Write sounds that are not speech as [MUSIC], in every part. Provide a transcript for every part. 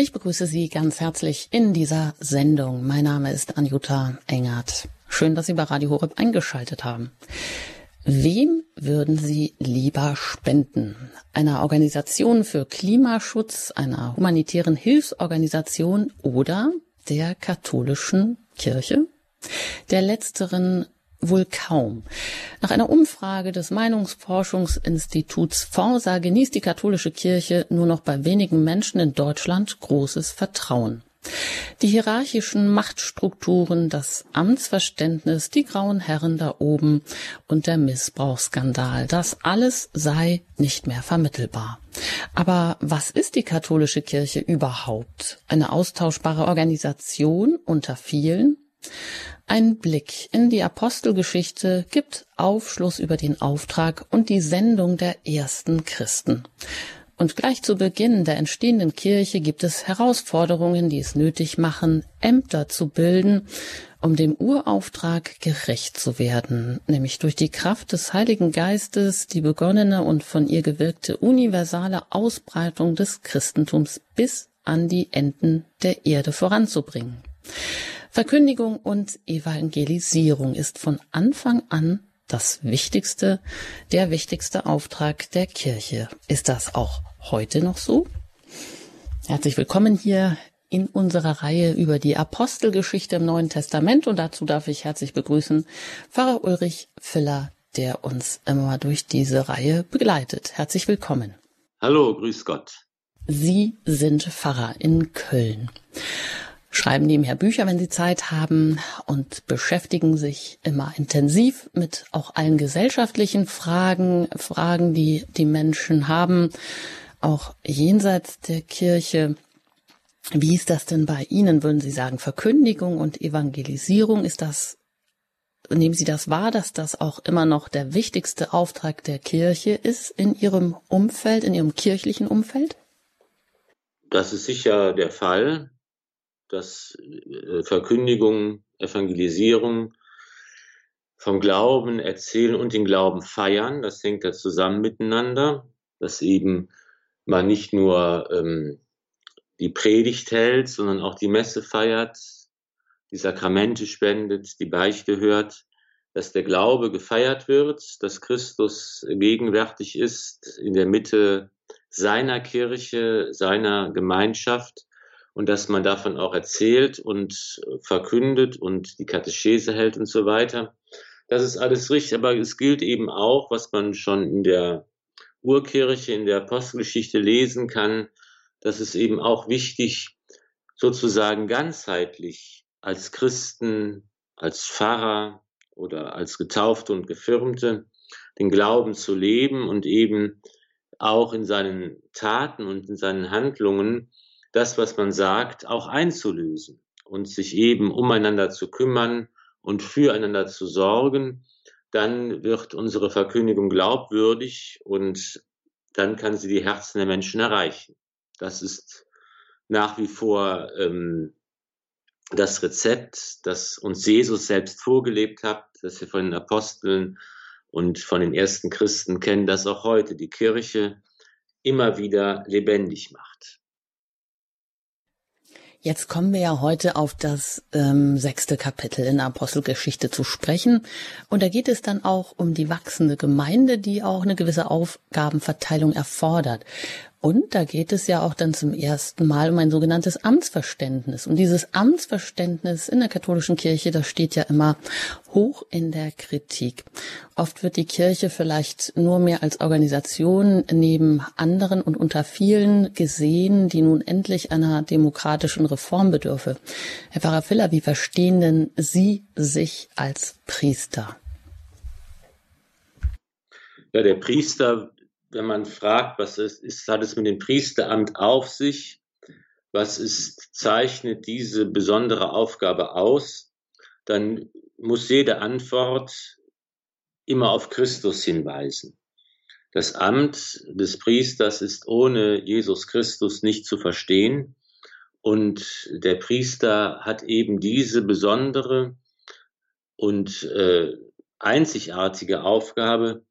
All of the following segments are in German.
Ich begrüße Sie ganz herzlich in dieser Sendung. Mein Name ist Anjuta Engert. Schön, dass Sie bei Radio Horeb eingeschaltet haben. Wem würden Sie lieber spenden? Einer Organisation für Klimaschutz, einer humanitären Hilfsorganisation oder der katholischen Kirche? Der letzteren wohl kaum. Nach einer Umfrage des Meinungsforschungsinstituts Forsa genießt die katholische Kirche nur noch bei wenigen Menschen in Deutschland großes Vertrauen. Die hierarchischen Machtstrukturen, das Amtsverständnis, die grauen Herren da oben und der Missbrauchsskandal, das alles sei nicht mehr vermittelbar. Aber was ist die katholische Kirche überhaupt? Eine austauschbare Organisation unter vielen? Ein Blick in die Apostelgeschichte gibt Aufschluss über den Auftrag und die Sendung der ersten Christen. Und gleich zu Beginn der entstehenden Kirche gibt es Herausforderungen, die es nötig machen, Ämter zu bilden, um dem Urauftrag gerecht zu werden, nämlich durch die Kraft des Heiligen Geistes die begonnene und von ihr gewirkte universale Ausbreitung des Christentums bis an die Enden der Erde voranzubringen. Verkündigung und Evangelisierung ist von Anfang an das wichtigste, der wichtigste Auftrag der Kirche. Ist das auch heute noch so? Herzlich willkommen hier in unserer Reihe über die Apostelgeschichte im Neuen Testament und dazu darf ich herzlich begrüßen Pfarrer Ulrich Filler, der uns immer durch diese Reihe begleitet. Herzlich willkommen. Hallo, grüß Gott. Sie sind Pfarrer in Köln schreiben nebenher Bücher, wenn sie Zeit haben und beschäftigen sich immer intensiv mit auch allen gesellschaftlichen Fragen, Fragen, die die Menschen haben, auch jenseits der Kirche. Wie ist das denn bei Ihnen, würden Sie sagen? Verkündigung und Evangelisierung, ist das, nehmen Sie das wahr, dass das auch immer noch der wichtigste Auftrag der Kirche ist in Ihrem Umfeld, in Ihrem kirchlichen Umfeld? Das ist sicher der Fall dass äh, Verkündigung, Evangelisierung vom Glauben erzählen und den Glauben feiern, das hängt ja zusammen miteinander, dass eben man nicht nur ähm, die Predigt hält, sondern auch die Messe feiert, die Sakramente spendet, die Beichte hört, dass der Glaube gefeiert wird, dass Christus gegenwärtig ist in der Mitte seiner Kirche, seiner Gemeinschaft und dass man davon auch erzählt und verkündet und die Katechese hält und so weiter. Das ist alles richtig, aber es gilt eben auch, was man schon in der Urkirche, in der Apostelgeschichte lesen kann, dass es eben auch wichtig, sozusagen ganzheitlich als Christen, als Pfarrer oder als Getaufte und Gefirmte den Glauben zu leben und eben auch in seinen Taten und in seinen Handlungen das, was man sagt, auch einzulösen und sich eben umeinander zu kümmern und füreinander zu sorgen, dann wird unsere Verkündigung glaubwürdig und dann kann sie die Herzen der Menschen erreichen. Das ist nach wie vor ähm, das Rezept, das uns Jesus selbst vorgelebt hat, das wir von den Aposteln und von den ersten Christen kennen, das auch heute die Kirche immer wieder lebendig macht. Jetzt kommen wir ja heute auf das ähm, sechste Kapitel in der Apostelgeschichte zu sprechen. Und da geht es dann auch um die wachsende Gemeinde, die auch eine gewisse Aufgabenverteilung erfordert. Und da geht es ja auch dann zum ersten Mal um ein sogenanntes Amtsverständnis. Und dieses Amtsverständnis in der katholischen Kirche, das steht ja immer hoch in der Kritik. Oft wird die Kirche vielleicht nur mehr als Organisation neben anderen und unter vielen gesehen, die nun endlich einer demokratischen Reform bedürfe. Herr Pfarrer Filler, wie verstehen denn Sie sich als Priester? Ja, der Priester wenn man fragt, was es ist, hat es mit dem Priesteramt auf sich? Was ist, zeichnet diese besondere Aufgabe aus? Dann muss jede Antwort immer auf Christus hinweisen. Das Amt des Priesters ist ohne Jesus Christus nicht zu verstehen. Und der Priester hat eben diese besondere und äh, einzigartige Aufgabe,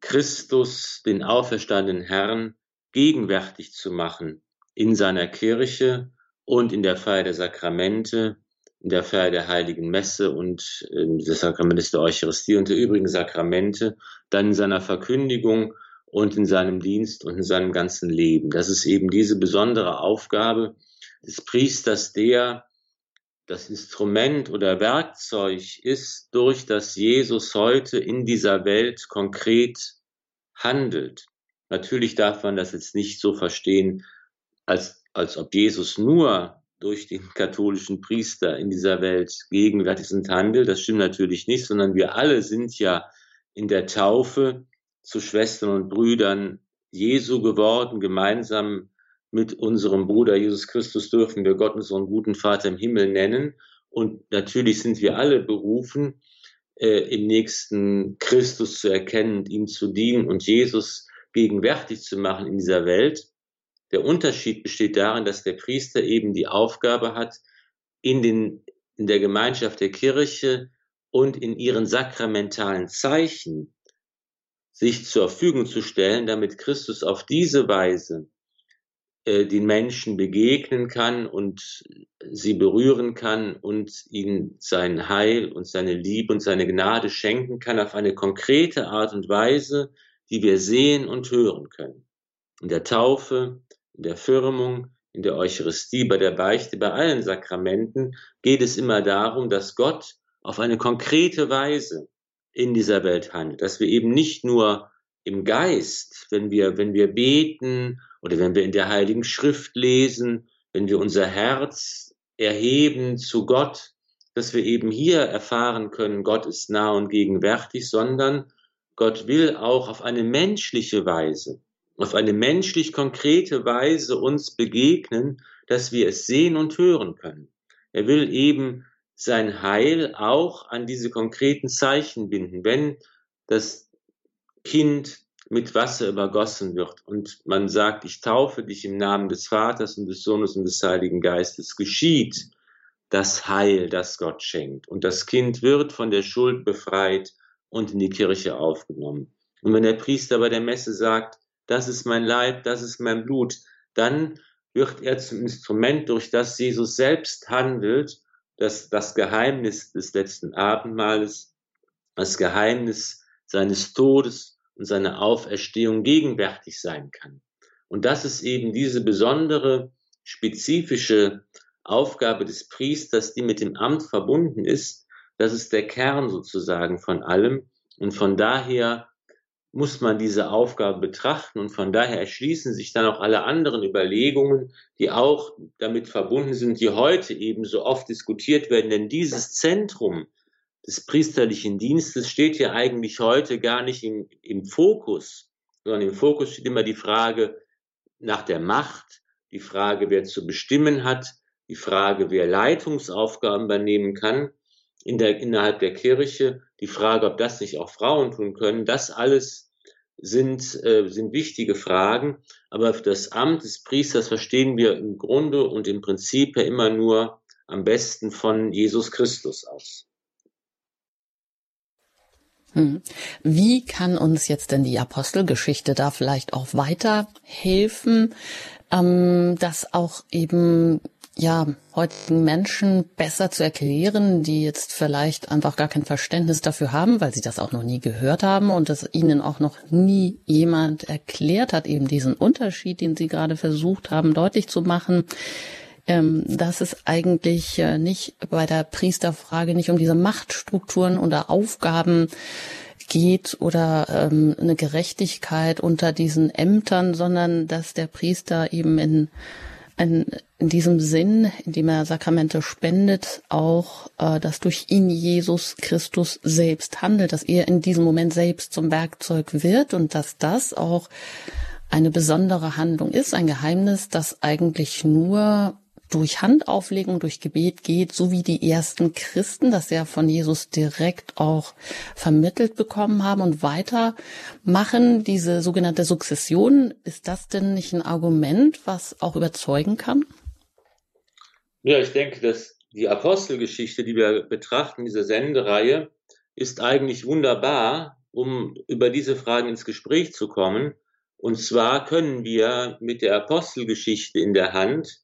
Christus, den auferstandenen Herrn, gegenwärtig zu machen in seiner Kirche und in der Feier der Sakramente, in der Feier der Heiligen Messe und äh, des Sakramentes der Eucharistie und der übrigen Sakramente, dann in seiner Verkündigung und in seinem Dienst und in seinem ganzen Leben. Das ist eben diese besondere Aufgabe des Priesters, der das Instrument oder Werkzeug ist, durch das Jesus heute in dieser Welt konkret handelt. Natürlich darf man das jetzt nicht so verstehen, als, als ob Jesus nur durch den katholischen Priester in dieser Welt gegenwärtig sind handelt. Das stimmt natürlich nicht, sondern wir alle sind ja in der Taufe zu Schwestern und Brüdern Jesu geworden, gemeinsam mit unserem Bruder Jesus Christus dürfen wir Gott unseren guten Vater im Himmel nennen. Und natürlich sind wir alle berufen, äh, im nächsten Christus zu erkennen und ihm zu dienen und Jesus gegenwärtig zu machen in dieser Welt. Der Unterschied besteht darin, dass der Priester eben die Aufgabe hat, in, den, in der Gemeinschaft der Kirche und in ihren sakramentalen Zeichen sich zur Verfügung zu stellen, damit Christus auf diese Weise äh, den Menschen begegnen kann und sie berühren kann und ihnen sein Heil und seine Liebe und seine Gnade schenken kann auf eine konkrete Art und Weise, die wir sehen und hören können. In der Taufe, in der Firmung, in der Eucharistie, bei der Beichte, bei allen Sakramenten geht es immer darum, dass Gott auf eine konkrete Weise in dieser Welt handelt, dass wir eben nicht nur im Geist, wenn wir, wenn wir beten oder wenn wir in der Heiligen Schrift lesen, wenn wir unser Herz erheben zu Gott, dass wir eben hier erfahren können, Gott ist nah und gegenwärtig, sondern Gott will auch auf eine menschliche Weise, auf eine menschlich konkrete Weise uns begegnen, dass wir es sehen und hören können. Er will eben sein Heil auch an diese konkreten Zeichen binden. Wenn das Kind mit Wasser übergossen wird und man sagt, ich taufe dich im Namen des Vaters und des Sohnes und des Heiligen Geistes, geschieht das Heil, das Gott schenkt. Und das Kind wird von der Schuld befreit und in die Kirche aufgenommen. Und wenn der Priester bei der Messe sagt, das ist mein Leib, das ist mein Blut, dann wird er zum Instrument, durch das Jesus selbst handelt, das, das Geheimnis des letzten Abendmahles, das Geheimnis seines Todes und seiner Auferstehung gegenwärtig sein kann. Und das ist eben diese besondere, spezifische Aufgabe des Priesters, die mit dem Amt verbunden ist. Das ist der Kern sozusagen von allem. Und von daher muss man diese Aufgabe betrachten und von daher erschließen sich dann auch alle anderen Überlegungen, die auch damit verbunden sind, die heute eben so oft diskutiert werden. Denn dieses Zentrum des priesterlichen Dienstes steht ja eigentlich heute gar nicht im, im Fokus, sondern im Fokus steht immer die Frage nach der Macht, die Frage, wer zu bestimmen hat, die Frage, wer Leitungsaufgaben übernehmen kann in der, innerhalb der Kirche, die Frage, ob das nicht auch Frauen tun können, das alles sind, äh, sind wichtige Fragen. Aber das Amt des Priesters verstehen wir im Grunde und im Prinzip ja immer nur am besten von Jesus Christus aus. Hm. Wie kann uns jetzt denn die Apostelgeschichte da vielleicht auch weiterhelfen, ähm, dass auch eben ja, heutigen Menschen besser zu erklären, die jetzt vielleicht einfach gar kein Verständnis dafür haben, weil sie das auch noch nie gehört haben und es ihnen auch noch nie jemand erklärt hat, eben diesen Unterschied, den sie gerade versucht haben, deutlich zu machen ähm, dass es eigentlich äh, nicht bei der Priesterfrage nicht um diese Machtstrukturen oder Aufgaben geht oder ähm, eine Gerechtigkeit unter diesen Ämtern, sondern dass der Priester eben in, in, in diesem Sinn, in dem er Sakramente spendet, auch, äh, dass durch ihn Jesus Christus selbst handelt, dass er in diesem Moment selbst zum Werkzeug wird und dass das auch eine besondere Handlung ist, ein Geheimnis, das eigentlich nur durch Handauflegung, durch Gebet geht, so wie die ersten Christen das ja von Jesus direkt auch vermittelt bekommen haben und weitermachen. Diese sogenannte Sukzession, ist das denn nicht ein Argument, was auch überzeugen kann? Ja, ich denke, dass die Apostelgeschichte, die wir betrachten, diese Sendereihe, ist eigentlich wunderbar, um über diese Fragen ins Gespräch zu kommen Und zwar können wir mit der Apostelgeschichte in der Hand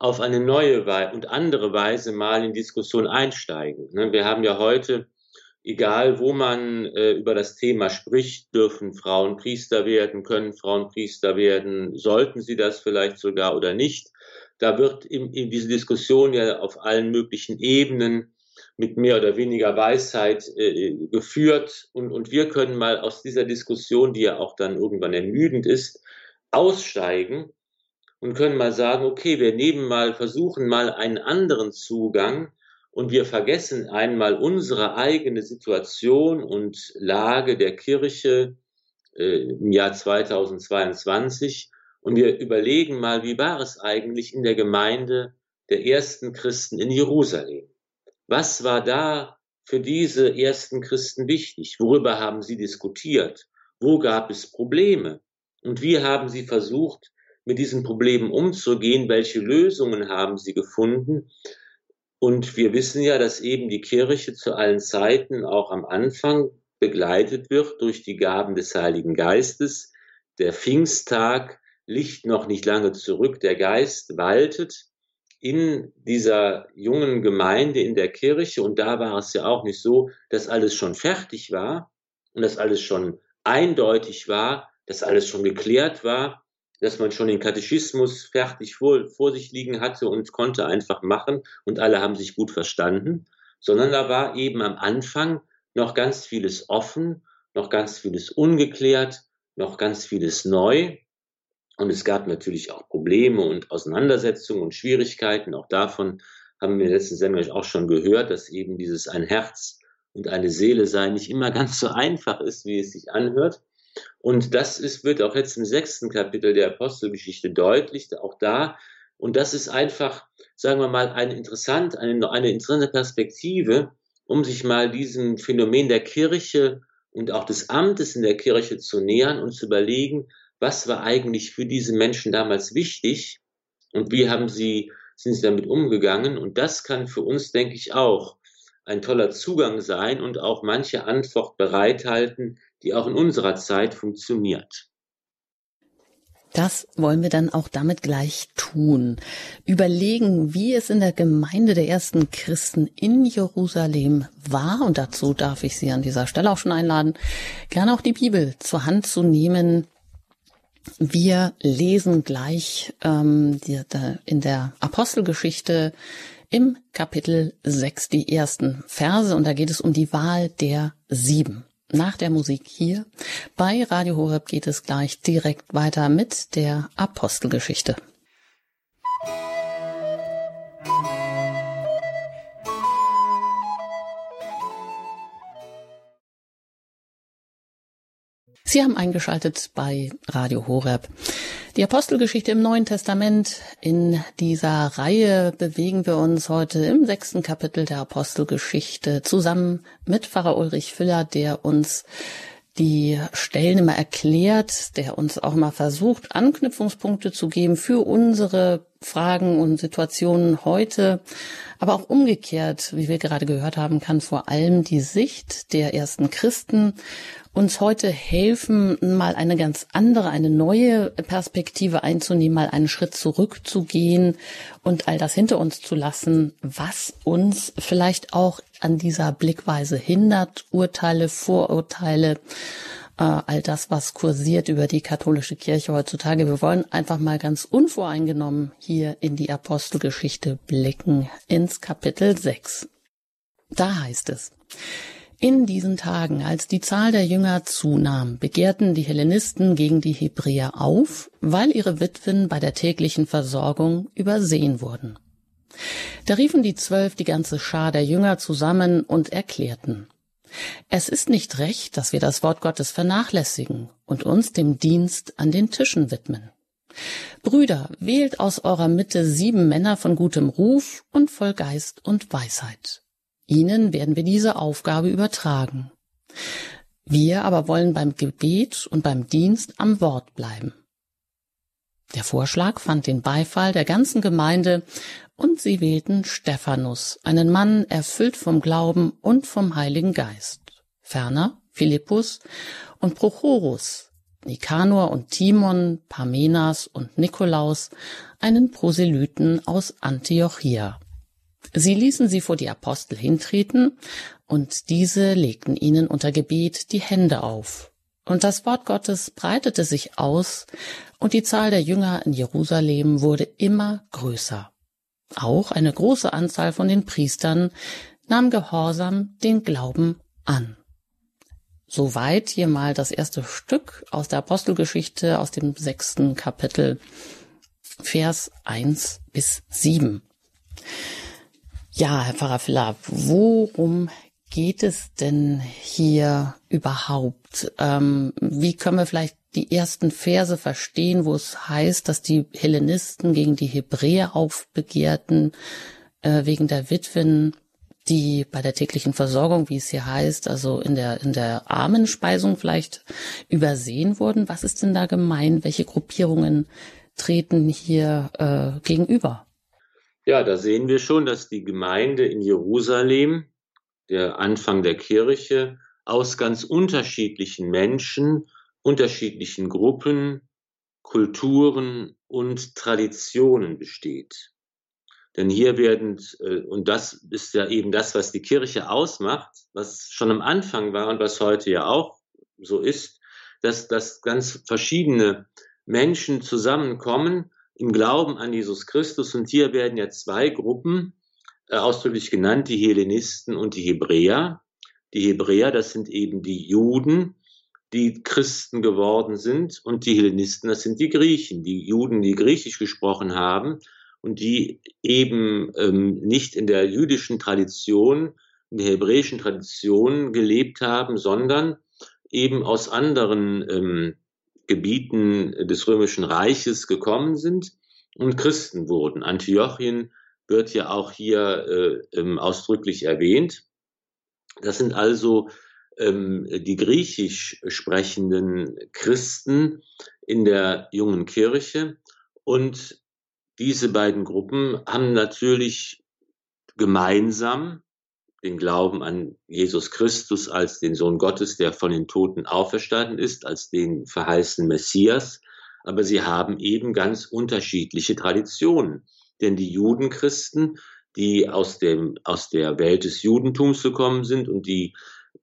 auf eine neue und andere Weise mal in Diskussion einsteigen. Ne, wir haben ja heute, egal wo man äh, über das Thema spricht, dürfen Frauen Priester werden, können Frauen Priester werden, sollten sie das vielleicht sogar oder nicht. Da wird in, diese Diskussion ja auf allen möglichen Ebenen mit mehr oder weniger Weisheit äh, geführt. Und wir können mal aus dieser Diskussion, die ja auch dann irgendwann ermüdend ist, aussteigen und können mal sagen, okay, wir nehmen mal, versuchen mal einen anderen Zugang und wir vergessen einmal unsere eigene Situation und Lage der Kirche äh, im Jahr 2022 und wir überlegen mal, wie war es eigentlich in der Gemeinde der ersten Christen in Jerusalem? Was war da für diese ersten Christen wichtig? Worüber haben sie diskutiert? Wo gab es Probleme? Und wie haben sie versucht, mit diesen Problemen umzugehen? Welche Lösungen haben sie gefunden? Und wir wissen ja, dass eben die Kirche zu allen Zeiten auch am Anfang begleitet wird durch die Gaben des Heiligen Geistes. Der Pfingsttag liegt noch nicht lange zurück. Der Geist waltet in dieser jungen Gemeinde in der Kirche. Und da war es ja auch nicht so, dass alles schon fertig war und dass alles schon eindeutig war, dass alles schon geklärt war, dass man schon den Katechismus fertig vor, vor sich liegen hatte und konnte einfach machen und alle haben sich gut verstanden, sondern da war eben am Anfang noch ganz vieles offen, noch ganz vieles ungeklärt, noch ganz vieles neu. Und es gab natürlich auch Probleme und Auseinandersetzungen und Schwierigkeiten. Auch davon haben wir letzten Sendung auch schon gehört, dass eben dieses ein Herz und eine Seele sein nicht immer ganz so einfach ist, wie es sich anhört. Und das ist, wird auch jetzt im sechsten Kapitel der Apostelgeschichte deutlich, auch da. Und das ist einfach, sagen wir mal, eine interessante, eine, eine interessante Perspektive, um sich mal diesem Phänomen der Kirche und auch des Amtes in der Kirche zu nähern und zu überlegen, was war eigentlich für diese Menschen damals wichtig und wie haben sie, sind sie damit umgegangen. Und das kann für uns, denke ich, auch ein toller Zugang sein und auch manche Antwort bereithalten, die auch in unserer Zeit funktioniert. Das wollen wir dann auch damit gleich tun. Überlegen, wie es in der Gemeinde der ersten Christen in Jerusalem war. Und dazu darf ich Sie an dieser Stelle auch schon einladen, gerne auch die Bibel zur Hand zu nehmen. Wir lesen gleich ähm, die, die, in der Apostelgeschichte im Kapitel 6 die ersten Verse und da geht es um die Wahl der sieben nach der Musik hier. Bei Radio Horeb geht es gleich direkt weiter mit der Apostelgeschichte. Sie haben eingeschaltet bei Radio Horeb. Die Apostelgeschichte im Neuen Testament. In dieser Reihe bewegen wir uns heute im sechsten Kapitel der Apostelgeschichte zusammen mit Pfarrer Ulrich Füller, der uns die Stellen immer erklärt, der uns auch mal versucht, Anknüpfungspunkte zu geben für unsere Fragen und Situationen heute. Aber auch umgekehrt, wie wir gerade gehört haben, kann vor allem die Sicht der ersten Christen uns heute helfen, mal eine ganz andere, eine neue Perspektive einzunehmen, mal einen Schritt zurückzugehen und all das hinter uns zu lassen, was uns vielleicht auch an dieser Blickweise hindert, Urteile, Vorurteile, äh, all das, was kursiert über die katholische Kirche heutzutage. Wir wollen einfach mal ganz unvoreingenommen hier in die Apostelgeschichte blicken, ins Kapitel 6. Da heißt es, in diesen Tagen, als die Zahl der Jünger zunahm, begehrten die Hellenisten gegen die Hebräer auf, weil ihre Witwen bei der täglichen Versorgung übersehen wurden. Da riefen die Zwölf die ganze Schar der Jünger zusammen und erklärten, es ist nicht recht, dass wir das Wort Gottes vernachlässigen und uns dem Dienst an den Tischen widmen. Brüder, wählt aus eurer Mitte sieben Männer von gutem Ruf und voll Geist und Weisheit. Ihnen werden wir diese Aufgabe übertragen. Wir aber wollen beim Gebet und beim Dienst am Wort bleiben. Der Vorschlag fand den Beifall der ganzen Gemeinde und sie wählten Stephanus, einen Mann erfüllt vom Glauben und vom Heiligen Geist. Ferner Philippus und Prochorus, Nikanor und Timon, Parmenas und Nikolaus, einen Proselyten aus Antiochia. Sie ließen sie vor die Apostel hintreten, und diese legten ihnen unter Gebet die Hände auf. Und das Wort Gottes breitete sich aus, und die Zahl der Jünger in Jerusalem wurde immer größer. Auch eine große Anzahl von den Priestern nahm gehorsam den Glauben an. Soweit hier mal das erste Stück aus der Apostelgeschichte aus dem sechsten Kapitel, Vers eins bis sieben. Ja, Herr Pfarrer Philipp, worum geht es denn hier überhaupt? Ähm, wie können wir vielleicht die ersten Verse verstehen, wo es heißt, dass die Hellenisten gegen die Hebräer aufbegehrten, äh, wegen der Witwen, die bei der täglichen Versorgung, wie es hier heißt, also in der, in der Armenspeisung vielleicht übersehen wurden. Was ist denn da gemein? Welche Gruppierungen treten hier äh, gegenüber? Ja, da sehen wir schon, dass die Gemeinde in Jerusalem, der Anfang der Kirche, aus ganz unterschiedlichen Menschen, unterschiedlichen Gruppen, Kulturen und Traditionen besteht. Denn hier werden, äh, und das ist ja eben das, was die Kirche ausmacht, was schon am Anfang war und was heute ja auch so ist, dass, dass ganz verschiedene Menschen zusammenkommen im Glauben an Jesus Christus. Und hier werden ja zwei Gruppen äh, ausdrücklich genannt, die Hellenisten und die Hebräer. Die Hebräer, das sind eben die Juden, die Christen geworden sind, und die Hellenisten, das sind die Griechen, die Juden, die Griechisch gesprochen haben und die eben ähm, nicht in der jüdischen Tradition, in der hebräischen Tradition gelebt haben, sondern eben aus anderen ähm, Gebieten des Römischen Reiches gekommen sind und Christen wurden. Antiochien wird ja auch hier äh, ähm, ausdrücklich erwähnt. Das sind also ähm, die griechisch sprechenden Christen in der jungen Kirche. Und diese beiden Gruppen haben natürlich gemeinsam den Glauben an Jesus Christus als den Sohn Gottes, der von den Toten auferstanden ist, als den verheißenen Messias. Aber sie haben eben ganz unterschiedliche Traditionen. Denn die Judenchristen, die aus dem, aus der Welt des Judentums gekommen sind und die,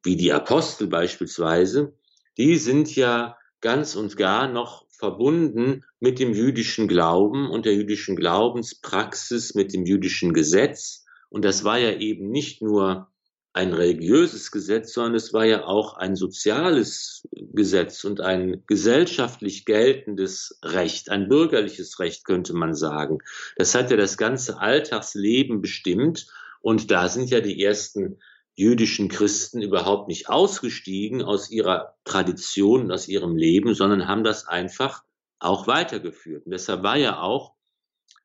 wie die Apostel beispielsweise, die sind ja ganz und gar noch verbunden mit dem jüdischen Glauben und der jüdischen Glaubenspraxis, mit dem jüdischen Gesetz und das war ja eben nicht nur ein religiöses Gesetz, sondern es war ja auch ein soziales Gesetz und ein gesellschaftlich geltendes Recht, ein bürgerliches Recht könnte man sagen. Das hat ja das ganze Alltagsleben bestimmt und da sind ja die ersten jüdischen Christen überhaupt nicht ausgestiegen aus ihrer Tradition, aus ihrem Leben, sondern haben das einfach auch weitergeführt. Und deshalb war ja auch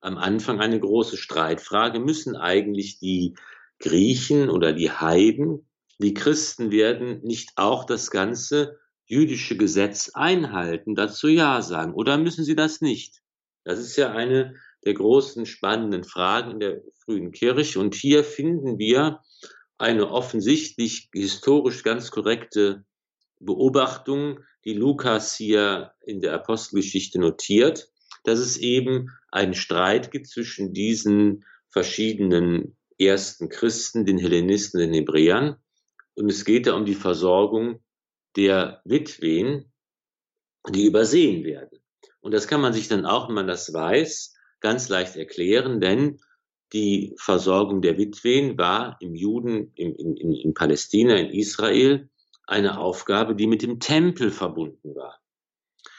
am Anfang eine große Streitfrage. Müssen eigentlich die Griechen oder die Heiden, die Christen werden, nicht auch das ganze jüdische Gesetz einhalten, dazu Ja sagen? Oder müssen sie das nicht? Das ist ja eine der großen spannenden Fragen in der frühen Kirche. Und hier finden wir eine offensichtlich historisch ganz korrekte Beobachtung, die Lukas hier in der Apostelgeschichte notiert dass es eben einen Streit gibt zwischen diesen verschiedenen ersten Christen, den Hellenisten, den Hebräern. Und es geht da um die Versorgung der Witwen, die übersehen werden. Und das kann man sich dann auch, wenn man das weiß, ganz leicht erklären, denn die Versorgung der Witwen war im Juden, in, in, in Palästina, in Israel eine Aufgabe, die mit dem Tempel verbunden war.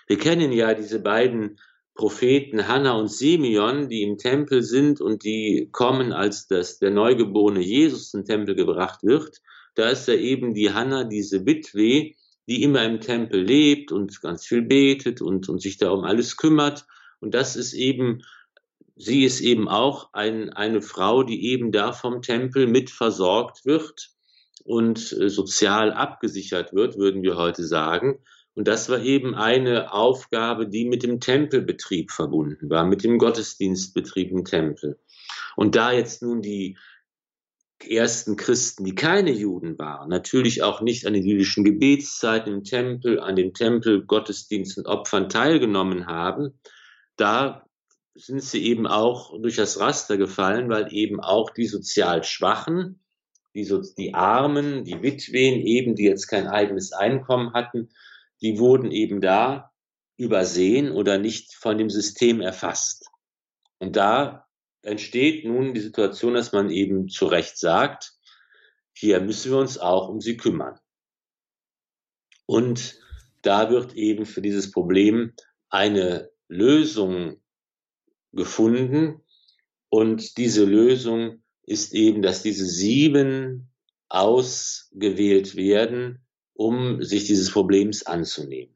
Wir kennen ja diese beiden Propheten Hannah und Simeon, die im Tempel sind und die kommen, als das, der neugeborene Jesus den Tempel gebracht wird. Da ist ja eben die Hannah, diese Witwe, die immer im Tempel lebt und ganz viel betet und, und sich da um alles kümmert. Und das ist eben, sie ist eben auch ein, eine Frau, die eben da vom Tempel mit versorgt wird und äh, sozial abgesichert wird, würden wir heute sagen. Und das war eben eine Aufgabe, die mit dem Tempelbetrieb verbunden war, mit dem Gottesdienstbetrieb im Tempel. Und da jetzt nun die ersten Christen, die keine Juden waren, natürlich auch nicht an den jüdischen Gebetszeiten im Tempel, an den Tempelgottesdiensten, Opfern teilgenommen haben, da sind sie eben auch durch das Raster gefallen, weil eben auch die sozial Schwachen, die, so, die Armen, die Witwen eben, die jetzt kein eigenes Einkommen hatten, die wurden eben da übersehen oder nicht von dem System erfasst. Und da entsteht nun die Situation, dass man eben zu Recht sagt, hier müssen wir uns auch um sie kümmern. Und da wird eben für dieses Problem eine Lösung gefunden. Und diese Lösung ist eben, dass diese sieben ausgewählt werden, um sich dieses Problems anzunehmen.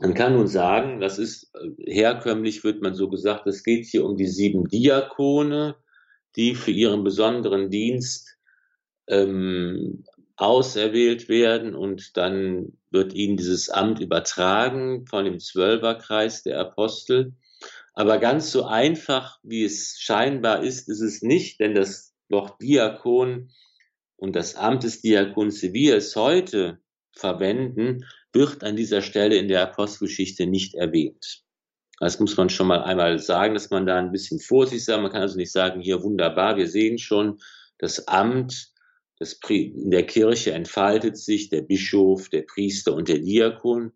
Man kann nun sagen, das ist äh, herkömmlich, wird man so gesagt, es geht hier um die sieben Diakone, die für ihren besonderen Dienst ähm, auserwählt werden und dann wird ihnen dieses Amt übertragen von dem Zwölferkreis der Apostel. Aber ganz so einfach, wie es scheinbar ist, ist es nicht, denn das Wort Diakon und das Amt des Diakons, wie wir es heute verwenden, wird an dieser Stelle in der Apostelgeschichte nicht erwähnt. Das muss man schon mal einmal sagen, dass man da ein bisschen vorsichtig sein. Man kann also nicht sagen, hier wunderbar, wir sehen schon, das Amt das in der Kirche entfaltet sich der Bischof, der Priester und der Diakon.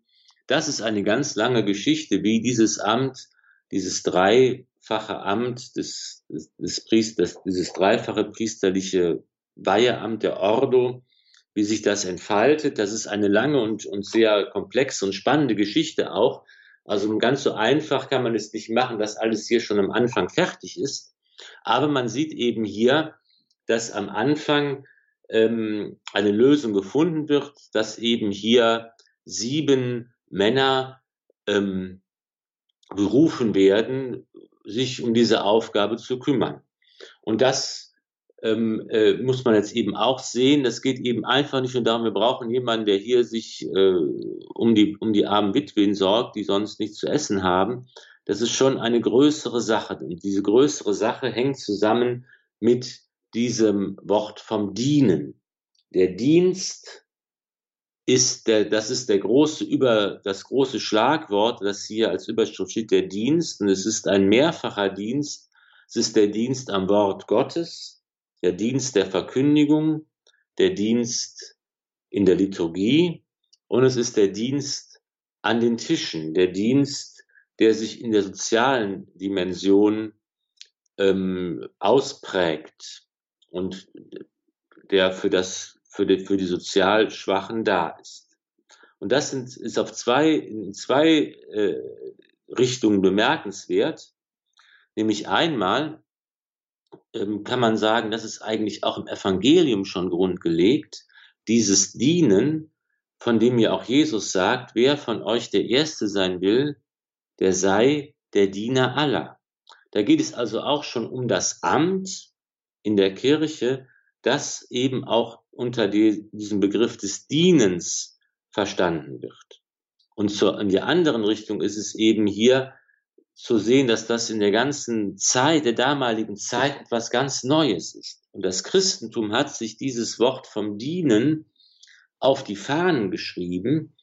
Das ist eine ganz lange Geschichte, wie dieses Amt, dieses dreifache Amt des, des, des Priesters, dieses dreifache priesterliche Weiheamt der Ordo, wie sich das entfaltet. Das ist eine lange und, und sehr komplexe und spannende Geschichte auch. Also ganz so einfach kann man es nicht machen, dass alles hier schon am Anfang fertig ist. Aber man sieht eben hier, dass am Anfang ähm, eine Lösung gefunden wird, dass eben hier sieben Männer ähm, berufen werden, sich um diese Aufgabe zu kümmern. Und das ähm, äh, muss man jetzt eben auch sehen. Das geht eben einfach nicht nur darum, wir brauchen jemanden, der hier sich äh, um, die, um die armen Witwen sorgt, die sonst nichts zu essen haben. Das ist schon eine größere Sache. Und diese größere Sache hängt zusammen mit diesem Wort vom Dienen. Der Dienst ist der, das ist der große über, das große Schlagwort, das hier als Überschrift steht, der Dienst. Und es ist ein mehrfacher Dienst. Es ist der Dienst am Wort Gottes der Dienst der Verkündigung, der Dienst in der Liturgie und es ist der Dienst an den Tischen, der Dienst, der sich in der sozialen Dimension ähm, ausprägt und der für das für die, für die sozial Schwachen da ist. Und das sind, ist auf zwei in zwei äh, Richtungen bemerkenswert, nämlich einmal ähm, kann man sagen, das ist eigentlich auch im Evangelium schon grundgelegt, dieses Dienen, von dem ja auch Jesus sagt, wer von euch der Erste sein will, der sei der Diener aller. Da geht es also auch schon um das Amt in der Kirche, das eben auch unter die, diesem Begriff des Dienens verstanden wird. Und zur, in der anderen Richtung ist es eben hier zu sehen, dass das in der ganzen Zeit, der damaligen Zeit etwas ganz Neues ist. Und das Christentum hat sich dieses Wort vom Dienen auf die Fahnen geschrieben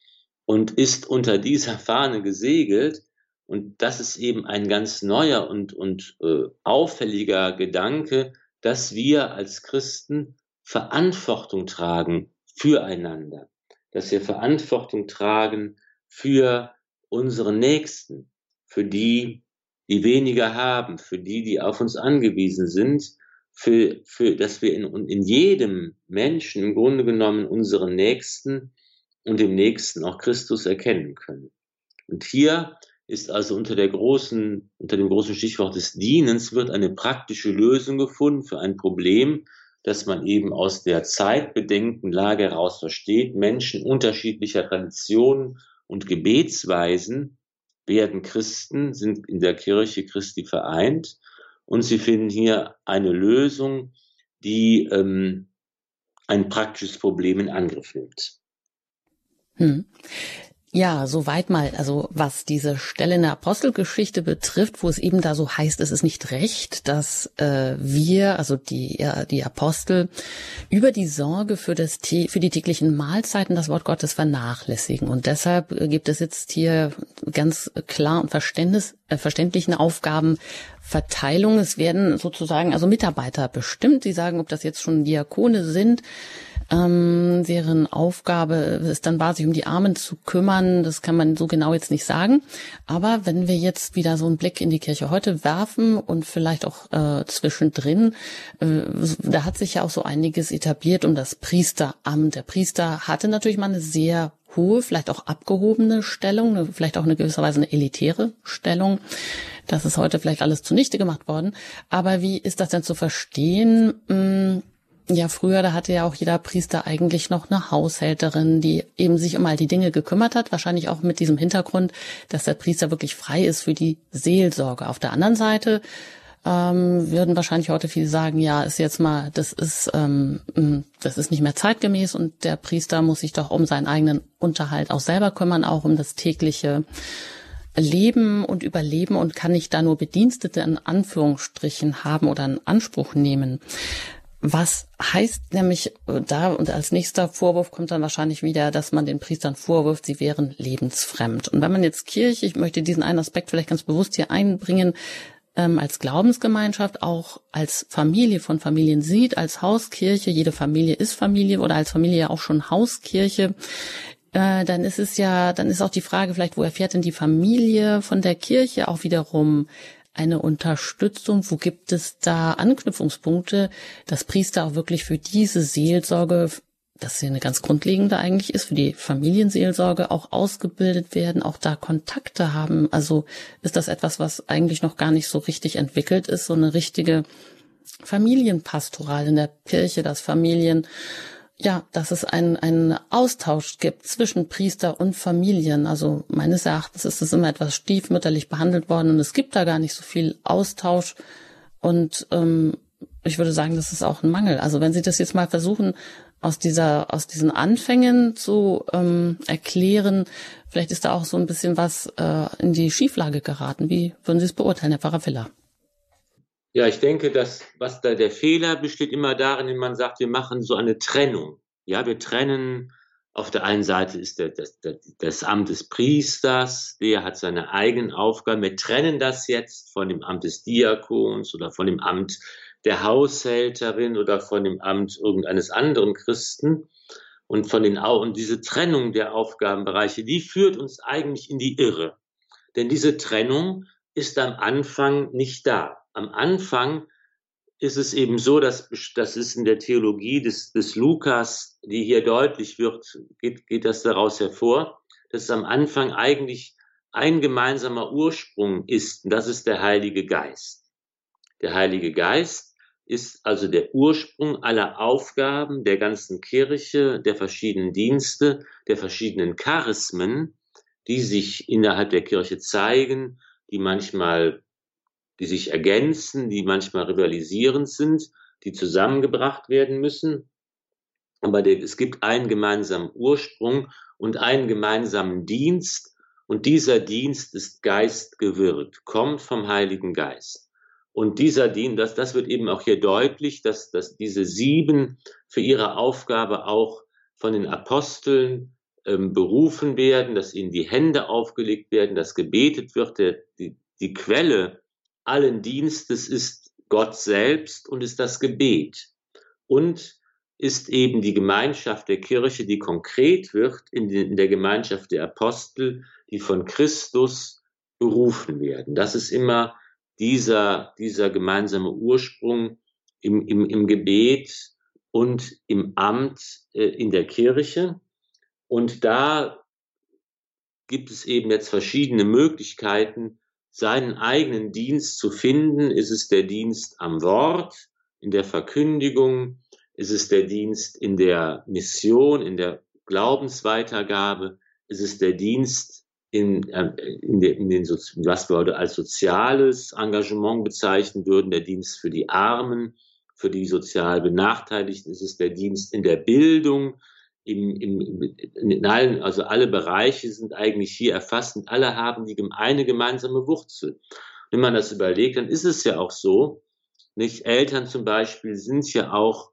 und ist unter dieser Fahne gesegelt. Und das ist eben ein ganz neuer und, und äh, auffälliger Gedanke, dass wir als Christen Verantwortung tragen füreinander, dass wir Verantwortung tragen für unsere Nächsten, für die, die weniger haben, für die, die auf uns angewiesen sind, für, für, dass wir in, in jedem Menschen im Grunde genommen unseren Nächsten und dem Nächsten auch Christus erkennen können. Und hier ist also unter der großen, unter dem großen Stichwort des Dienens wird eine praktische Lösung gefunden für ein Problem, das man eben aus der zeitbedenkten Lage heraus versteht. Menschen unterschiedlicher Traditionen und Gebetsweisen werden Christen, sind in der Kirche Christi vereint und sie finden hier eine Lösung, die ähm, ein praktisches Problem in Angriff nimmt. Hm. Ja, soweit mal, also was diese Stelle in der Apostelgeschichte betrifft, wo es eben da so heißt, es ist nicht recht, dass äh, wir, also die, äh, die Apostel, über die Sorge für, das, für die täglichen Mahlzeiten das Wort Gottes vernachlässigen. Und deshalb gibt es jetzt hier ganz klar und Verständnis, äh, verständlichen Aufgabenverteilung. Es werden sozusagen also Mitarbeiter bestimmt, die sagen, ob das jetzt schon Diakone sind, ähm, deren Aufgabe es dann war, sich um die Armen zu kümmern. Das kann man so genau jetzt nicht sagen. Aber wenn wir jetzt wieder so einen Blick in die Kirche heute werfen und vielleicht auch äh, zwischendrin, äh, da hat sich ja auch so einiges etabliert um das Priesteramt. Der Priester hatte natürlich mal eine sehr hohe, vielleicht auch abgehobene Stellung, vielleicht auch eine gewisserweise eine elitäre Stellung. Das ist heute vielleicht alles zunichte gemacht worden. Aber wie ist das denn zu verstehen? Ja, früher, da hatte ja auch jeder Priester eigentlich noch eine Haushälterin, die eben sich um all die Dinge gekümmert hat. Wahrscheinlich auch mit diesem Hintergrund, dass der Priester wirklich frei ist für die Seelsorge. Auf der anderen Seite ähm, würden wahrscheinlich heute viele sagen, ja, ist jetzt mal, das ist, ähm, das ist nicht mehr zeitgemäß und der Priester muss sich doch um seinen eigenen Unterhalt auch selber kümmern, auch um das tägliche Leben und Überleben und kann nicht da nur Bedienstete in Anführungsstrichen haben oder in Anspruch nehmen. Was heißt nämlich äh, da, und als nächster Vorwurf kommt dann wahrscheinlich wieder, dass man den Priestern vorwirft, sie wären lebensfremd. Und wenn man jetzt Kirche, ich möchte diesen einen Aspekt vielleicht ganz bewusst hier einbringen, ähm, als Glaubensgemeinschaft, auch als Familie von Familien sieht, als Hauskirche, jede Familie ist Familie oder als Familie auch schon Hauskirche, äh, dann ist es ja, dann ist auch die Frage vielleicht, wo erfährt denn die Familie von der Kirche auch wiederum eine Unterstützung? Wo gibt es da Anknüpfungspunkte, dass Priester auch wirklich für diese Seelsorge, das ja eine ganz grundlegende eigentlich ist, für die Familienseelsorge auch ausgebildet werden, auch da Kontakte haben? Also ist das etwas, was eigentlich noch gar nicht so richtig entwickelt ist, so eine richtige Familienpastoral in der Kirche, dass Familien ja, dass es einen, einen Austausch gibt zwischen Priester und Familien. Also meines Erachtens ist es immer etwas stiefmütterlich behandelt worden und es gibt da gar nicht so viel Austausch. Und ähm, ich würde sagen, das ist auch ein Mangel. Also wenn Sie das jetzt mal versuchen, aus dieser, aus diesen Anfängen zu ähm, erklären, vielleicht ist da auch so ein bisschen was äh, in die Schieflage geraten. Wie würden Sie es beurteilen, Herr Pfarrer Filler? Ja, ich denke, dass was da der Fehler besteht immer darin, wenn man sagt, wir machen so eine Trennung. Ja, wir trennen auf der einen Seite ist der, das, das Amt des Priesters, der hat seine eigenen Aufgaben. Wir trennen das jetzt von dem Amt des Diakons oder von dem Amt der Haushälterin oder von dem Amt irgendeines anderen Christen. Und von den und diese Trennung der Aufgabenbereiche, die führt uns eigentlich in die Irre. Denn diese Trennung ist am Anfang nicht da am Anfang ist es eben so, dass das ist in der Theologie des, des Lukas, die hier deutlich wird, geht, geht das daraus hervor, dass es am Anfang eigentlich ein gemeinsamer Ursprung ist, und das ist der Heilige Geist. Der Heilige Geist ist also der Ursprung aller Aufgaben der ganzen Kirche, der verschiedenen Dienste, der verschiedenen Charismen, die sich innerhalb der Kirche zeigen, die manchmal die sich ergänzen, die manchmal rivalisierend sind, die zusammengebracht werden müssen. Aber es gibt einen gemeinsamen Ursprung und einen gemeinsamen Dienst. Und dieser Dienst ist geistgewirkt, kommt vom Heiligen Geist. Und dieser Dienst, das, das wird eben auch hier deutlich, dass, dass diese sieben für ihre Aufgabe auch von den Aposteln ähm, berufen werden, dass ihnen die Hände aufgelegt werden, dass gebetet wird. Die, die Quelle allen Dienstes ist Gott selbst und ist das Gebet und ist eben die Gemeinschaft der Kirche, die konkret wird in, der Gemeinschaft der Apostel, die von Christus berufen werden. Das ist immer dieser, dieser gemeinsame Ursprung im, im, im Gebet und im Amt äh, in der Kirche. Und da gibt es eben jetzt verschiedene Möglichkeiten, seinen eigenen Dienst zu finden. Ist es der Dienst am Wort, in der Verkündigung? Ist es der Dienst in der Mission, in der Glaubensweitergabe? Ist es der Dienst in, äh, in, den, in den, was wir heute als soziales Engagement bezeichnen würden, der Dienst für die Armen, für die sozial Benachteiligten? Ist es der Dienst in der Bildung? Im, im, in allen, also alle Bereiche sind eigentlich hier erfasst und alle haben die eine gemeinsame Wurzel. Wenn man das überlegt, dann ist es ja auch so, nicht Eltern zum Beispiel sind ja auch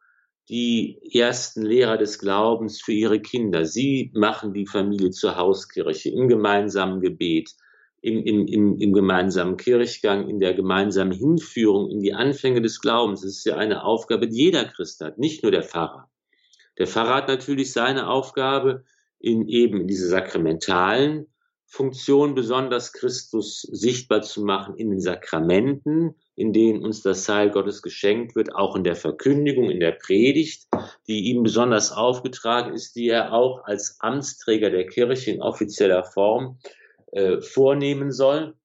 die ersten Lehrer des Glaubens für ihre Kinder. Sie machen die Familie zur Hauskirche im gemeinsamen Gebet, im, im, im, im gemeinsamen Kirchgang, in der gemeinsamen Hinführung in die Anfänge des Glaubens. Das ist ja eine Aufgabe, die jeder Christ hat, nicht nur der Pfarrer. Der Pfarrer hat natürlich seine Aufgabe in eben diese sakramentalen Funktionen, besonders Christus sichtbar zu machen in den Sakramenten, in denen uns das Heil Gottes geschenkt wird, auch in der Verkündigung, in der Predigt, die ihm besonders aufgetragen ist, die er auch als Amtsträger der Kirche in offizieller Form äh, vornehmen soll.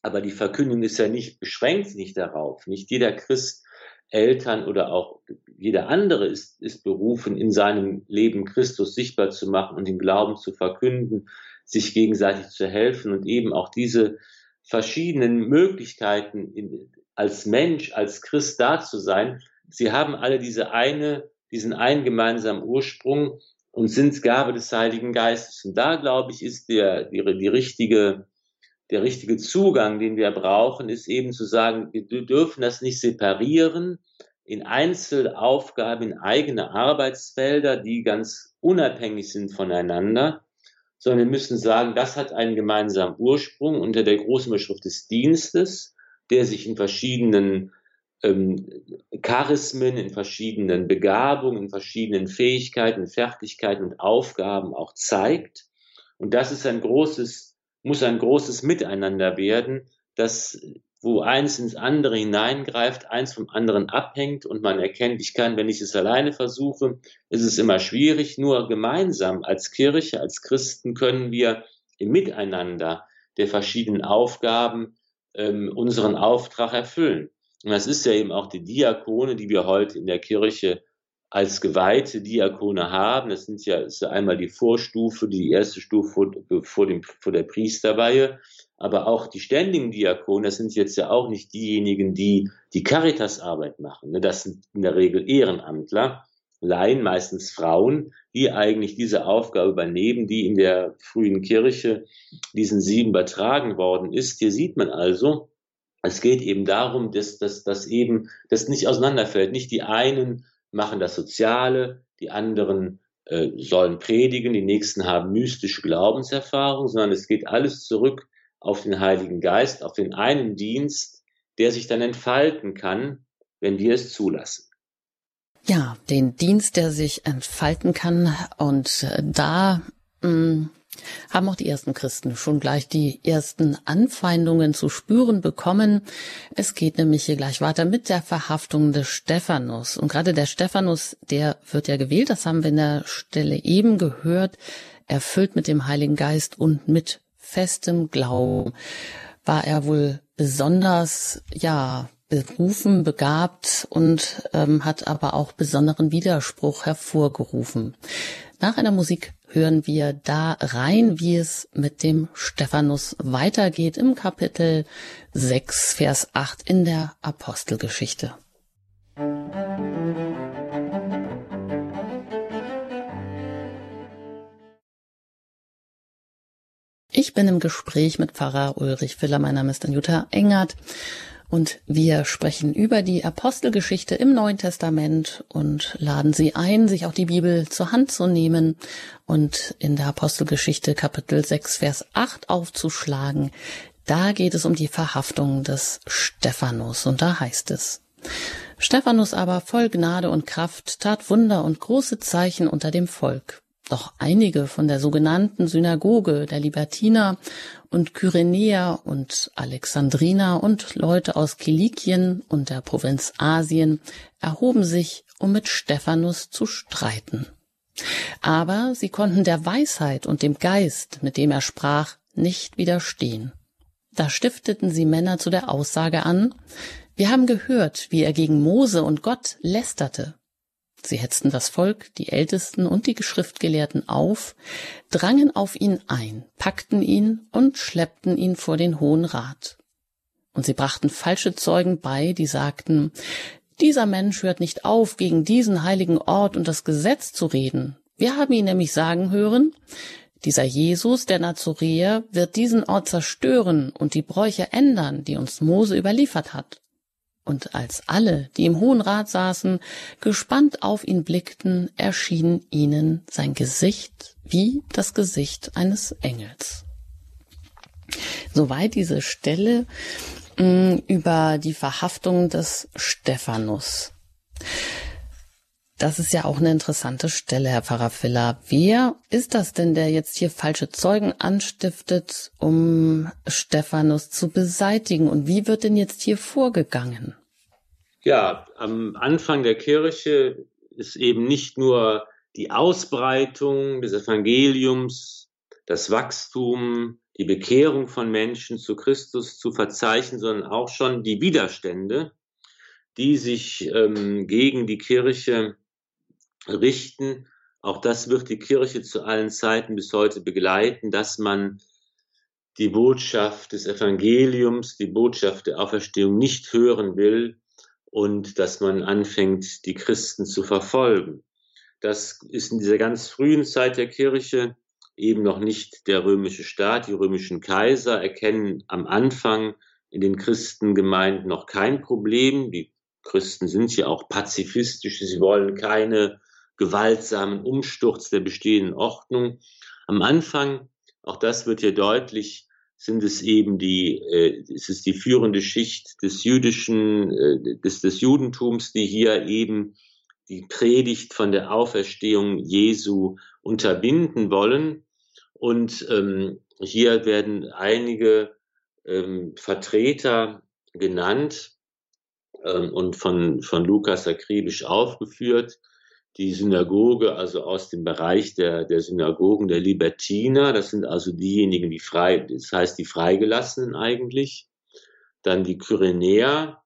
Aber die Verkündigung ist ja nicht, beschränkt nicht darauf. Nicht jeder Christ, Eltern oder auch jeder andere ist, ist berufen, in seinem Leben Christus sichtbar zu machen und den Glauben zu verkünden, sich gegenseitig zu helfen und eben auch diese verschiedenen Möglichkeiten in, als Mensch, als Christ da zu sein, sie haben alle diese eine, diesen einen gemeinsamen Ursprung und sind Gabe des Heiligen Geistes. Und da, glaube ich, ist der, die, die richtige, der richtige Zugang, den wir brauchen, ist eben zu sagen, wir dürfen das nicht separieren in Einzelaufgaben, in eigene Arbeitsfelder, die ganz unabhängig sind voneinander, sondern wir müssen sagen, das hat einen gemeinsamen Ursprung unter der großen Beschrift des Dienstes, der sich in verschiedenen ähm, Charismen, in verschiedenen Begabungen, in verschiedenen Fähigkeiten, Fertigkeiten und Aufgaben auch zeigt. Und das ist ein großes, muss ein großes Miteinander werden, das, wo eins ins andere hineingreift, eins vom anderen abhängt und man erkennt, ich kann, wenn ich es alleine versuche, ist es immer schwierig. Nur gemeinsam als Kirche, als Christen können wir im Miteinander der verschiedenen Aufgaben ähm, unseren Auftrag erfüllen. Und das ist ja eben auch die Diakone, die wir heute in der Kirche als geweihte Diakone haben. Das sind ja, ist einmal die Vorstufe, die erste Stufe vor, vor, dem, vor der Priesterweihe. Aber auch die ständigen Diakone, das sind jetzt ja auch nicht diejenigen, die die Caritasarbeit machen. Ne? Das sind in der Regel Ehrenamtler, Laien, meistens Frauen, die eigentlich diese Aufgabe übernehmen, die in der frühen Kirche diesen sieben übertragen worden ist. Hier sieht man also, es geht eben darum, dass, dass, dass eben das nicht auseinanderfällt. Nicht die einen machen das Soziale, die anderen äh, sollen predigen, die nächsten haben mystische Glaubenserfahrung, sondern es geht alles zurück auf den Heiligen Geist, auf den einen Dienst, der sich dann entfalten kann, wenn wir es zulassen. Ja, den Dienst, der sich entfalten kann und äh, da mh, mm, haben auch die ersten Christen schon gleich die ersten Anfeindungen zu spüren bekommen. Es geht nämlich hier gleich weiter mit der Verhaftung des Stephanus. Und gerade der Stephanus, der wird ja gewählt, das haben wir in der Stelle eben gehört, erfüllt mit dem Heiligen Geist und mit festem Glauben. War er wohl besonders, ja, berufen, begabt und ähm, hat aber auch besonderen Widerspruch hervorgerufen. Nach einer Musik hören wir da rein, wie es mit dem Stephanus weitergeht im Kapitel 6, Vers 8 in der Apostelgeschichte. Ich bin im Gespräch mit Pfarrer Ulrich Filler. Mein Name ist Anjuta Engert. Und wir sprechen über die Apostelgeschichte im Neuen Testament und laden Sie ein, sich auch die Bibel zur Hand zu nehmen und in der Apostelgeschichte Kapitel 6, Vers 8 aufzuschlagen. Da geht es um die Verhaftung des Stephanus und da heißt es, Stephanus aber voll Gnade und Kraft tat Wunder und große Zeichen unter dem Volk. Doch einige von der sogenannten Synagoge der Libertiner und Kyrenäer und Alexandriner und Leute aus Kilikien und der Provinz Asien erhoben sich, um mit Stephanus zu streiten. Aber sie konnten der Weisheit und dem Geist, mit dem er sprach, nicht widerstehen. Da stifteten sie Männer zu der Aussage an, wir haben gehört, wie er gegen Mose und Gott lästerte. Sie hetzten das Volk, die Ältesten und die Geschriftgelehrten auf, drangen auf ihn ein, packten ihn und schleppten ihn vor den Hohen Rat. Und sie brachten falsche Zeugen bei, die sagten, dieser Mensch hört nicht auf, gegen diesen heiligen Ort und das Gesetz zu reden Wir haben ihn nämlich sagen hören, dieser Jesus, der Nazoräer, wird diesen Ort zerstören und die Bräuche ändern, die uns Mose überliefert hat. Und als alle, die im Hohen Rat saßen, gespannt auf ihn blickten, erschien ihnen sein Gesicht wie das Gesicht eines Engels. Soweit diese Stelle mh, mm, über die Verhaftung des Stephanus. Das ist ja auch eine interessante Stelle, Herr Pfarrer Filler. Wer ist das denn, der jetzt hier falsche Zeugen anstiftet, um Stephanus zu beseitigen? Und wie wird denn jetzt hier vorgegangen? Ja, am Anfang der Kirche ist eben nicht nur die Ausbreitung des Evangeliums, das Wachstum, die Bekehrung von Menschen zu Christus zu verzeichnen, sondern auch schon die Widerstände, die sich ähm, gegen die Kirche richten. Auch das wird die Kirche zu allen Zeiten bis heute begleiten, dass man die Botschaft des Evangeliums, die Botschaft der Auferstehung nicht hören will und dass man anfängt, die Christen zu verfolgen. Das ist in dieser ganz frühen Zeit der Kirche eben noch nicht der römische Staat, die römischen Kaiser erkennen am Anfang in den Christengemeinden noch kein Problem. Die Christen sind ja auch pazifistisch, sie wollen keine gewaltsamen Umsturz der bestehenden Ordnung. Am Anfang, auch das wird hier deutlich, sind es eben die, äh, es ist die führende Schicht des jüdischen, äh, des, des Judentums, die hier eben die Predigt von der Auferstehung Jesu unterbinden wollen. Und ähm, hier werden einige ähm, Vertreter genannt ähm, und von, von Lukas akribisch aufgeführt, die Synagoge, also aus dem Bereich der, der Synagogen der Libertiner, das sind also diejenigen, die frei, das heißt die Freigelassenen eigentlich. Dann die Kyrenäer,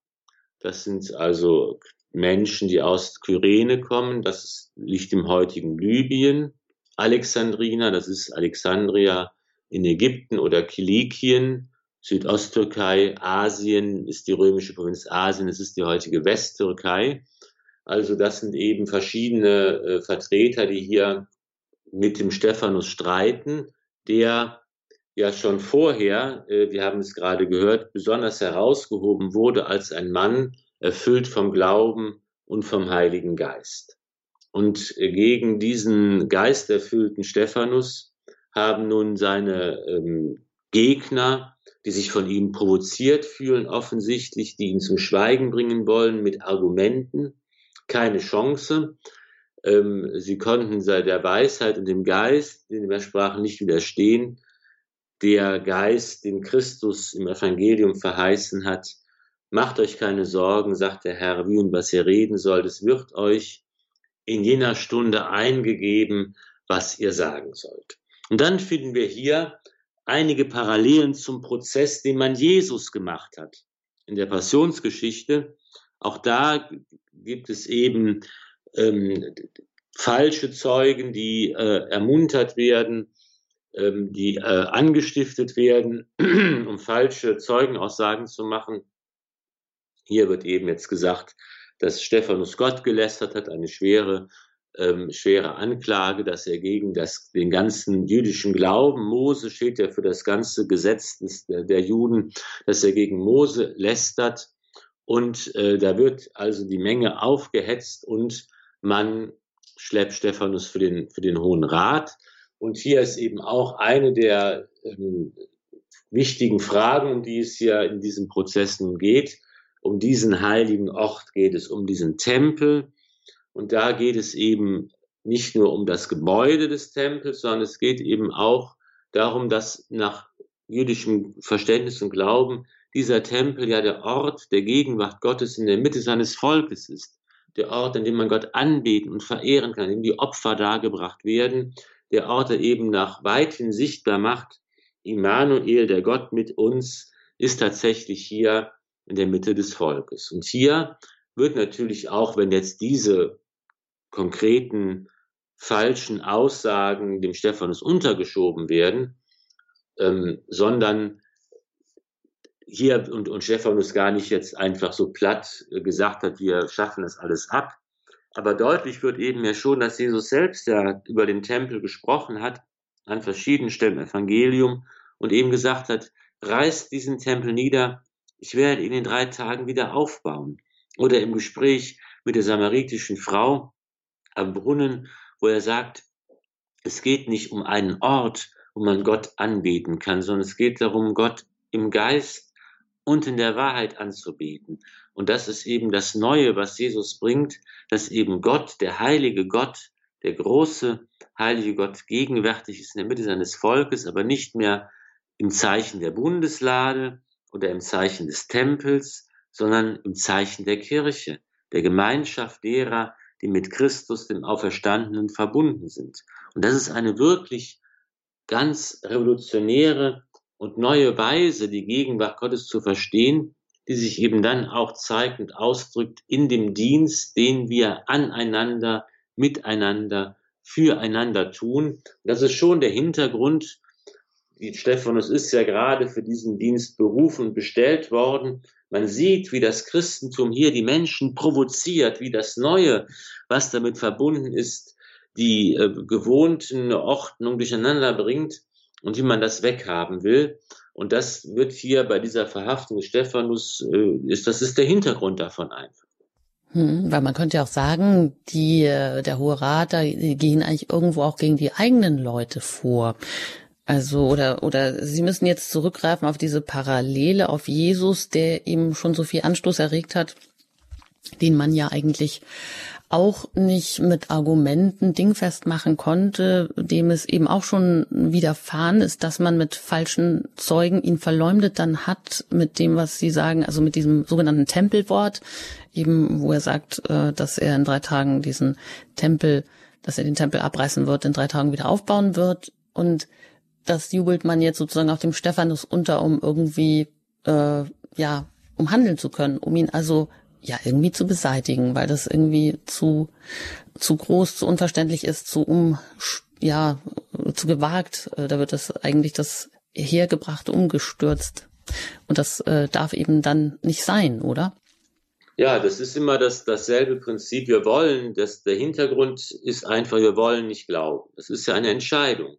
das sind also Menschen, die aus Kyrene kommen, das liegt im heutigen Libyen. Alexandriner, das ist Alexandria in Ägypten oder Kilikien, Südosttürkei, Asien ist die römische Provinz Asien, es ist die heutige Westtürkei. Also das sind eben verschiedene äh, Vertreter, die hier mit dem Stephanus streiten, der ja schon vorher, äh, wir haben es gerade gehört, besonders herausgehoben wurde als ein Mann erfüllt vom Glauben und vom Heiligen Geist. Und äh, gegen diesen geisterfüllten Stephanus haben nun seine ähm, Gegner, die sich von ihm provoziert fühlen, offensichtlich, die ihn zum Schweigen bringen wollen mit Argumenten, keine Chance. Ähm, sie konnten seit der Weisheit und dem Geist, den wir sprachen, nicht widerstehen. Der Geist, den Christus im Evangelium verheißen hat, macht euch keine Sorgen, sagt der Herr, wie und was ihr reden sollt. Es wird euch in jener Stunde eingegeben, was ihr sagen sollt. Und dann finden wir hier einige Parallelen zum Prozess, den man Jesus gemacht hat. In der Passionsgeschichte, auch da gibt es eben ähm, falsche Zeugen, die äh, ermuntert werden, ähm, die äh, angestiftet werden, [CLEARS THROAT] um falsche Zeugenaussagen zu machen. Hier wird eben jetzt gesagt, dass Stephanus Gott gelästert hat, eine schwere, ähm, schwere Anklage, dass er gegen das, den ganzen jüdischen Glauben, Mose steht ja für das ganze Gesetz des, der, der Juden, dass er gegen Mose lästert und äh, da wird also die Menge aufgehetzt und man schleppt Stephanus für den, für den Hohen Rat. Und hier ist eben auch eine der ähm, wichtigen Fragen, um die es hier in diesem Prozess nun geht. Um diesen heiligen Ort geht es, um diesen Tempel. Und da geht es eben nicht nur um das Gebäude des Tempels, sondern es geht eben auch darum, dass nach jüdischem Verständnis und Glauben dieser Tempel ja der Ort der Gegenwart Gottes in der Mitte seines Volkes ist. Der Ort, an dem man Gott anbeten und verehren kann, in dem die Opfer dargebracht werden. Der Ort, der eben nach weithin sichtbar macht, Immanuel, der Gott mit uns, ist tatsächlich hier in der Mitte des Volkes. Und hier wird natürlich auch, wenn jetzt diese konkreten falschen Aussagen dem Stephanus untergeschoben werden, ähm, sondern hier und, und Stephanus gar nicht jetzt einfach so platt gesagt hat, wir schaffen das alles ab, Aber deutlich wird eben ja schon, dass Jesus selbst ja über den Tempel gesprochen hat, an verschiedenen Stellen im Evangelium und eben gesagt hat, reißt diesen Tempel nieder, ich werde ihn in drei Tagen wieder aufbauen. Oder im Gespräch mit der samaritischen Frau am Brunnen, wo er sagt, es geht nicht um einen Ort, wo man Gott anbeten kann, sondern es geht darum, Gott im Geist und in der Wahrheit anzubeten. Und das ist eben das Neue, was Jesus bringt, dass eben Gott, der heilige Gott, der große heilige Gott gegenwärtig ist in der Mitte seines Volkes, aber nicht mehr im Zeichen der Bundeslade oder im Zeichen des Tempels, sondern im Zeichen der Kirche, der Gemeinschaft derer, die mit Christus, dem Auferstandenen, verbunden sind. Und das ist eine wirklich ganz revolutionäre und neue Weise, die Gegenwart Gottes zu verstehen, die sich eben dann auch zeigt und ausdrückt in dem Dienst, den wir aneinander, miteinander, füreinander tun. Das ist schon der Hintergrund. Stephanus ist ja gerade für diesen Dienst berufen und bestellt worden. Man sieht, wie das Christentum hier die Menschen provoziert, wie das Neue, was damit verbunden ist, die äh, gewohnten Ordnung durcheinander bringt und wie man das weghaben will. Und das wird hier bei dieser Verhaftung des Stephanus, äh, ist, das ist der Hintergrund davon einfach. Hm, weil man könnte ja auch sagen, die, äh, der Hohe Rat, da gehen eigentlich irgendwo auch gegen die eigenen Leute vor. Also, oder, oder Sie müssen jetzt zurückgreifen auf diese Parallele auf Jesus, der eben schon so viel Anstoß erregt hat, den man ja eigentlich auch nicht mit Argumenten dingfest machen konnte, dem es eben auch schon widerfahren ist, dass man mit falschen Zeugen ihn verleumdet dann hat mit dem, was sie sagen, also mit diesem sogenannten Tempelwort, eben wo er sagt, äh, dass er in drei Tagen diesen Tempel, dass er den Tempel abreißen wird, in drei Tagen wieder aufbauen wird. Und das jubelt man jetzt sozusagen auf dem Stephanus unter, um irgendwie äh, ja um handeln zu können, um ihn also ja irgendwie zu beseitigen, weil das irgendwie zu zu groß, zu unverständlich ist, zu um ja zu gewagt. Äh, da wird das eigentlich das hergebrachte umgestürzt und das äh, darf eben dann nicht sein, oder? Ja, das ist immer das, dasselbe Prinzip. Wir wollen, das, der Hintergrund ist einfach, wir wollen nicht glauben. Das ist ja eine Entscheidung.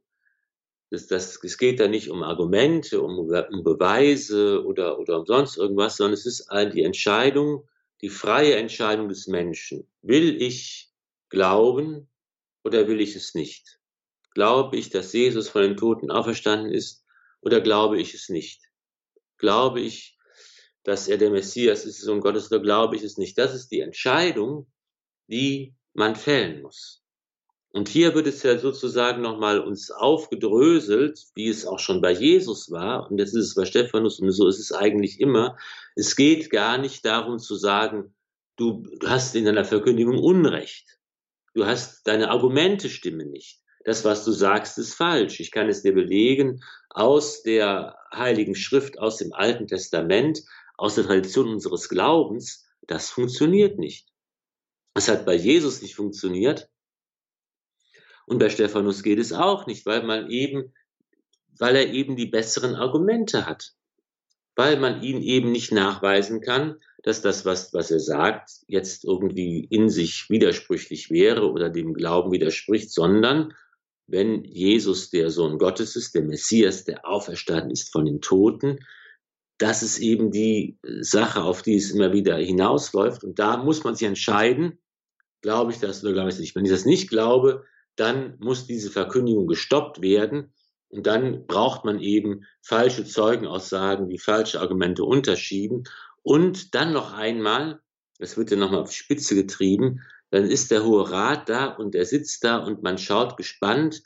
Das, das, es geht da nicht um Argumente, um, um Beweise oder, oder um sonst irgendwas, sondern es ist die Entscheidung, die freie Entscheidung des Menschen. Will ich glauben oder will ich es nicht? Glaube ich, dass Jesus von den Toten auferstanden ist oder glaube ich es nicht? Glaube ich, dass er der Messias ist, Sohn Gottes, oder glaube ich es nicht? Das ist die Entscheidung, die man fällen muss. Und hier wird es ja sozusagen nochmal uns aufgedröselt, wie es auch schon bei Jesus war, und jetzt ist es bei Stephanus und so ist es eigentlich immer. Es geht gar nicht darum zu sagen, du hast in deiner Verkündigung Unrecht. Du hast, deine Argumente stimmen nicht. Das, was du sagst, ist falsch. Ich kann es dir belegen aus der Heiligen Schrift, aus dem Alten Testament, aus der Tradition unseres Glaubens. Das funktioniert nicht. Es hat bei Jesus nicht funktioniert. Und bei Stephanus geht es auch nicht, weil man eben, weil er eben die besseren Argumente hat. Weil man ihn eben nicht nachweisen kann, dass das, was, was er sagt, jetzt irgendwie in sich widersprüchlich wäre oder dem Glauben widerspricht, sondern wenn Jesus der Sohn Gottes ist, der Messias, der auferstanden ist von den Toten, das ist eben die Sache, auf die es immer wieder hinausläuft. Und da muss man sich entscheiden, glaube ich das oder glaube ich es nicht. Wenn ich das nicht glaube, dann muss diese Verkündigung gestoppt werden. Und dann braucht man eben falsche Zeugenaussagen, die falsche Argumente unterschieben. Und dann noch einmal, das wird ja nochmal auf die Spitze getrieben, dann ist der Hohe Rat da und er sitzt da und man schaut gespannt,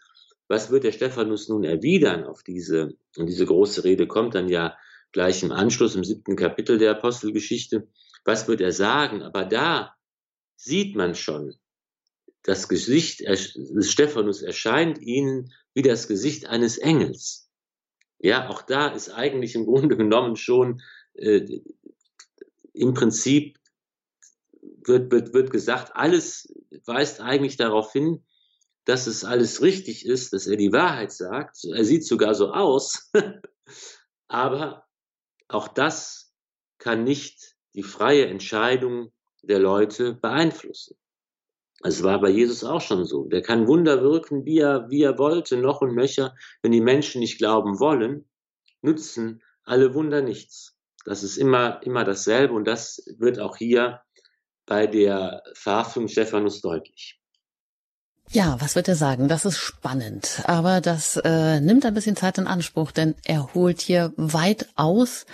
was wird der Stephanus nun erwidern auf diese, und diese große Rede kommt dann ja gleich im Anschluss im siebten Kapitel der Apostelgeschichte. Was wird er sagen? Aber da sieht man schon, das Gesicht des Stephanus erscheint ihnen wie das Gesicht eines Engels. Ja, auch da ist eigentlich im Grunde [LAUGHS] genommen schon äh, im Prinzip wird, wird, wird gesagt, alles weist eigentlich darauf hin, dass es alles richtig ist, dass er die Wahrheit sagt. Er sieht sogar so aus. [LAUGHS] Aber auch das kann nicht die freie Entscheidung der Leute beeinflussen. Es war bei Jesus auch schon so. Der kann Wunder wirken, wie er, wie er wollte, noch und nöcher. Wenn die Menschen nicht glauben wollen, nützen alle Wunder nichts. Das ist immer, immer dasselbe und das wird auch hier bei der Verhaftung Stephanus deutlich. Ja, was wird er sagen? Das ist spannend. Aber das äh, nimmt ein bisschen Zeit in Anspruch, denn er holt hier weit aus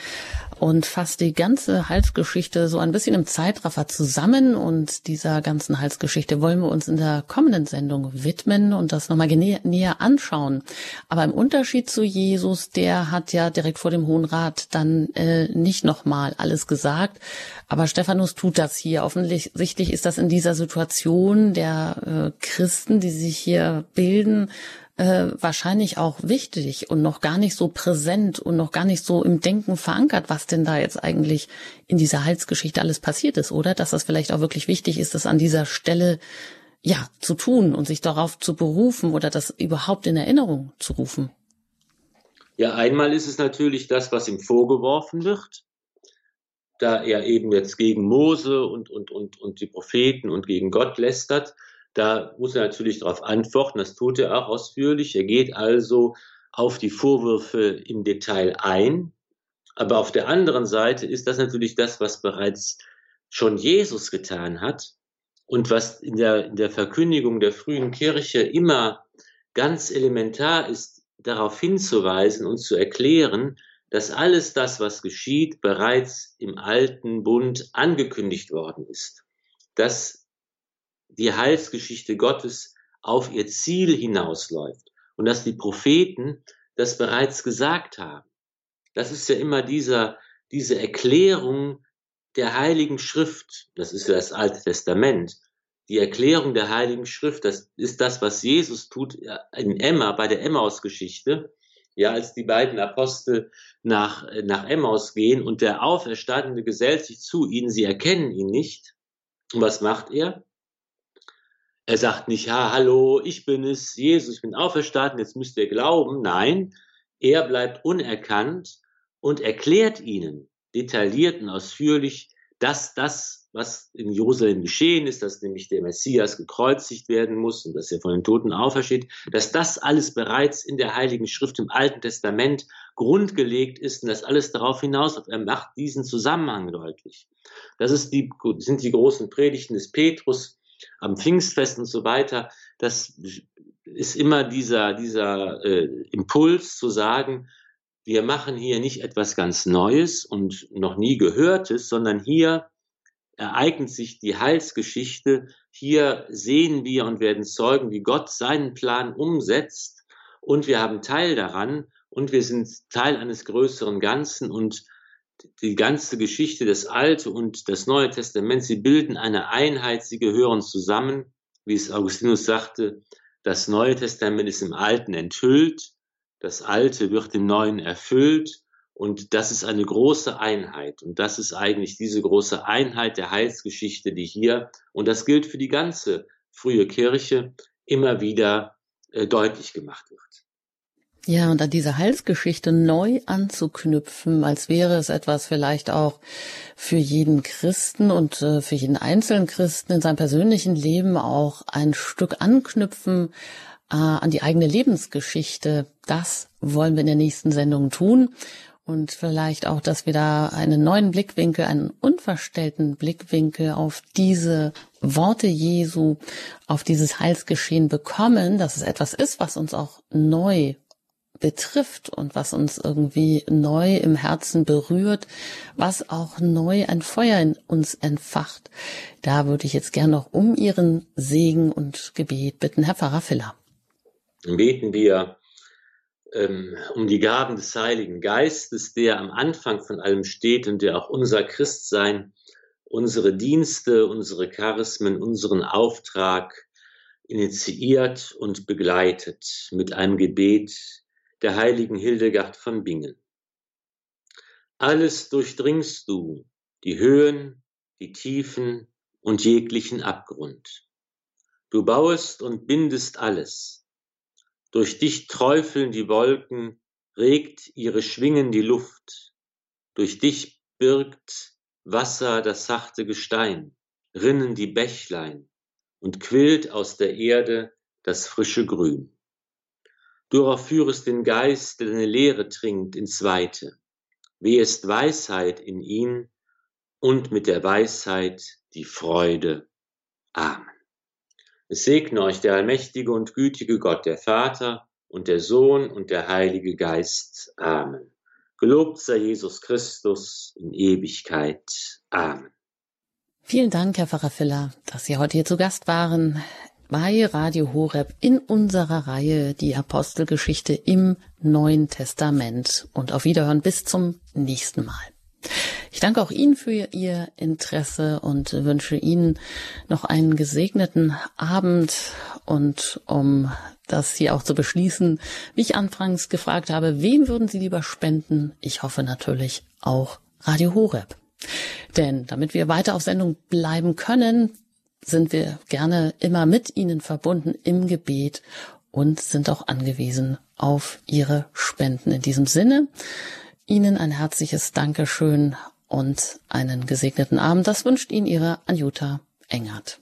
und fasst die ganze Halsgeschichte so ein bisschen im Zeitraffer zusammen. Und dieser ganzen Halsgeschichte wollen wir uns in der kommenden Sendung widmen und das nochmal näher anschauen. Aber im Unterschied zu Jesus, der hat ja direkt vor dem Hohen Rat dann äh, nicht nochmal alles gesagt. Aber Stephanus tut das hier. Offensichtlich ist das in dieser Situation der äh, Christen, die sich hier bilden, äh, wahrscheinlich auch wichtig und noch gar nicht so präsent und noch gar nicht so im Denken verankert, was denn da jetzt eigentlich in dieser Halsgeschichte alles passiert ist, oder? Dass das vielleicht auch wirklich wichtig ist, das an dieser Stelle ja zu tun und sich darauf zu berufen oder das überhaupt in Erinnerung zu rufen. Ja, einmal ist es natürlich das, was ihm vorgeworfen wird, da er eben jetzt gegen Mose und, und, und, und die Propheten und gegen Gott lästert. Da muss er natürlich darauf antworten, das tut er auch ausführlich. Er geht also auf die Vorwürfe im Detail ein. Aber auf der anderen Seite ist das natürlich das, was bereits schon Jesus getan hat und was in der, in der Verkündigung der frühen Kirche immer ganz elementar ist, darauf hinzuweisen und zu erklären, dass alles das, was geschieht, bereits im alten Bund angekündigt worden ist. Dass die Heilsgeschichte Gottes auf ihr Ziel hinausläuft und dass die Propheten das bereits gesagt haben. Das ist ja immer dieser, diese Erklärung der Heiligen Schrift. Das ist ja das Alte Testament. Die Erklärung der Heiligen Schrift, das ist das, was Jesus tut in Emma, bei der Emmaus-Geschichte. Ja, als die beiden Apostel nach, nach Emmaus gehen und der Auferstandene gesellt sich zu ihnen, sie erkennen ihn nicht. Und was macht er? Er sagt nicht, ja, hallo, ich bin es, Jesus, ich bin auferstanden, jetzt müsst ihr glauben. Nein, er bleibt unerkannt und erklärt ihnen detailliert und ausführlich, dass das, was in Jerusalem geschehen ist, dass nämlich der Messias gekreuzigt werden muss und dass er von den Toten aufersteht, dass das alles bereits in der Heiligen Schrift im Alten Testament grundgelegt ist und dass alles darauf hinaus, er macht diesen Zusammenhang deutlich. Das ist die, sind die großen Predigten des Petrus, am Pfingstfest und so weiter, das ist immer dieser, dieser äh, Impuls zu sagen, wir machen hier nicht etwas ganz Neues und noch nie Gehörtes, sondern hier ereignet sich die Heilsgeschichte. Hier sehen wir und werden Zeugen, wie Gott seinen Plan umsetzt und wir haben Teil daran und wir sind Teil eines größeren Ganzen und die ganze Geschichte, das Alte und das Neue Testament, sie bilden eine Einheit, sie gehören zusammen. Wie es Augustinus sagte, das Neue Testament ist im Alten enthüllt, das Alte wird im Neuen erfüllt und das ist eine große Einheit. Und das ist eigentlich diese große Einheit der Heilsgeschichte, die hier, und das gilt für die ganze frühe Kirche, immer wieder äh, deutlich gemacht wird. Ja, und an diese Halsgeschichte neu anzuknüpfen, als wäre es etwas vielleicht auch für jeden Christen und äh, für jeden einzelnen Christen in seinem persönlichen Leben auch ein Stück anknüpfen äh, an die eigene Lebensgeschichte. Das wollen wir in der nächsten Sendung tun. Und vielleicht auch, dass wir da einen neuen Blickwinkel, einen unverstellten Blickwinkel auf diese Worte Jesu, auf dieses Heilsgeschehen bekommen, dass es etwas ist, was uns auch neu betrifft und was uns irgendwie neu im Herzen berührt, was auch neu ein Feuer in uns entfacht. Da würde ich jetzt gern noch um Ihren Segen und Gebet bitten, Herr Pfarrer Filler. Beten wir ähm, um die Gaben des Heiligen Geistes, der am Anfang von allem steht und der auch unser Christsein, unsere Dienste, unsere Charismen, unseren Auftrag initiiert und begleitet mit einem Gebet der heiligen Hildegard von Bingen. Alles durchdringst du, die Höhen, die Tiefen und jeglichen Abgrund. Du bauest und bindest alles. Durch dich träufeln die Wolken, regt ihre Schwingen die Luft. Durch dich birgt Wasser das sachte Gestein, rinnen die Bächlein. und quillt aus der Erde das frische Grün. Auch führest den Geist, der deine Lehre trinkt, ins Weite. Wie ist Weisheit in ihn und mit der Weisheit die Freude. Amen. Es segne euch der allmächtige und gütige Gott, der Vater und der Sohn und der Heilige Geist. Amen. Gelobt sei Jesus Christus in Ewigkeit. Amen. Vielen Dank, Herr Pfarrer Filler, dass Sie heute hier zu Gast waren bei Radio Horeb in unserer Reihe Die Apostelgeschichte im Neuen Testament. Und auf Wiederhören bis zum nächsten Mal. Ich danke auch Ihnen für Ihr Interesse und wünsche Ihnen noch einen gesegneten Abend und um das hier auch zu beschließen, wie ich anfangs gefragt habe, wem würden Sie lieber spenden? Ich hoffe natürlich auch Radio Horeb. Denn damit wir weiter auf Sendung bleiben können, sind wir gerne immer mit Ihnen verbunden im Gebet und sind auch angewiesen auf Ihre Spenden. In diesem Sinne, Ihnen ein herzliches Dankeschön und einen gesegneten Abend. Das wünscht Ihnen Ihre Anjuta Engert.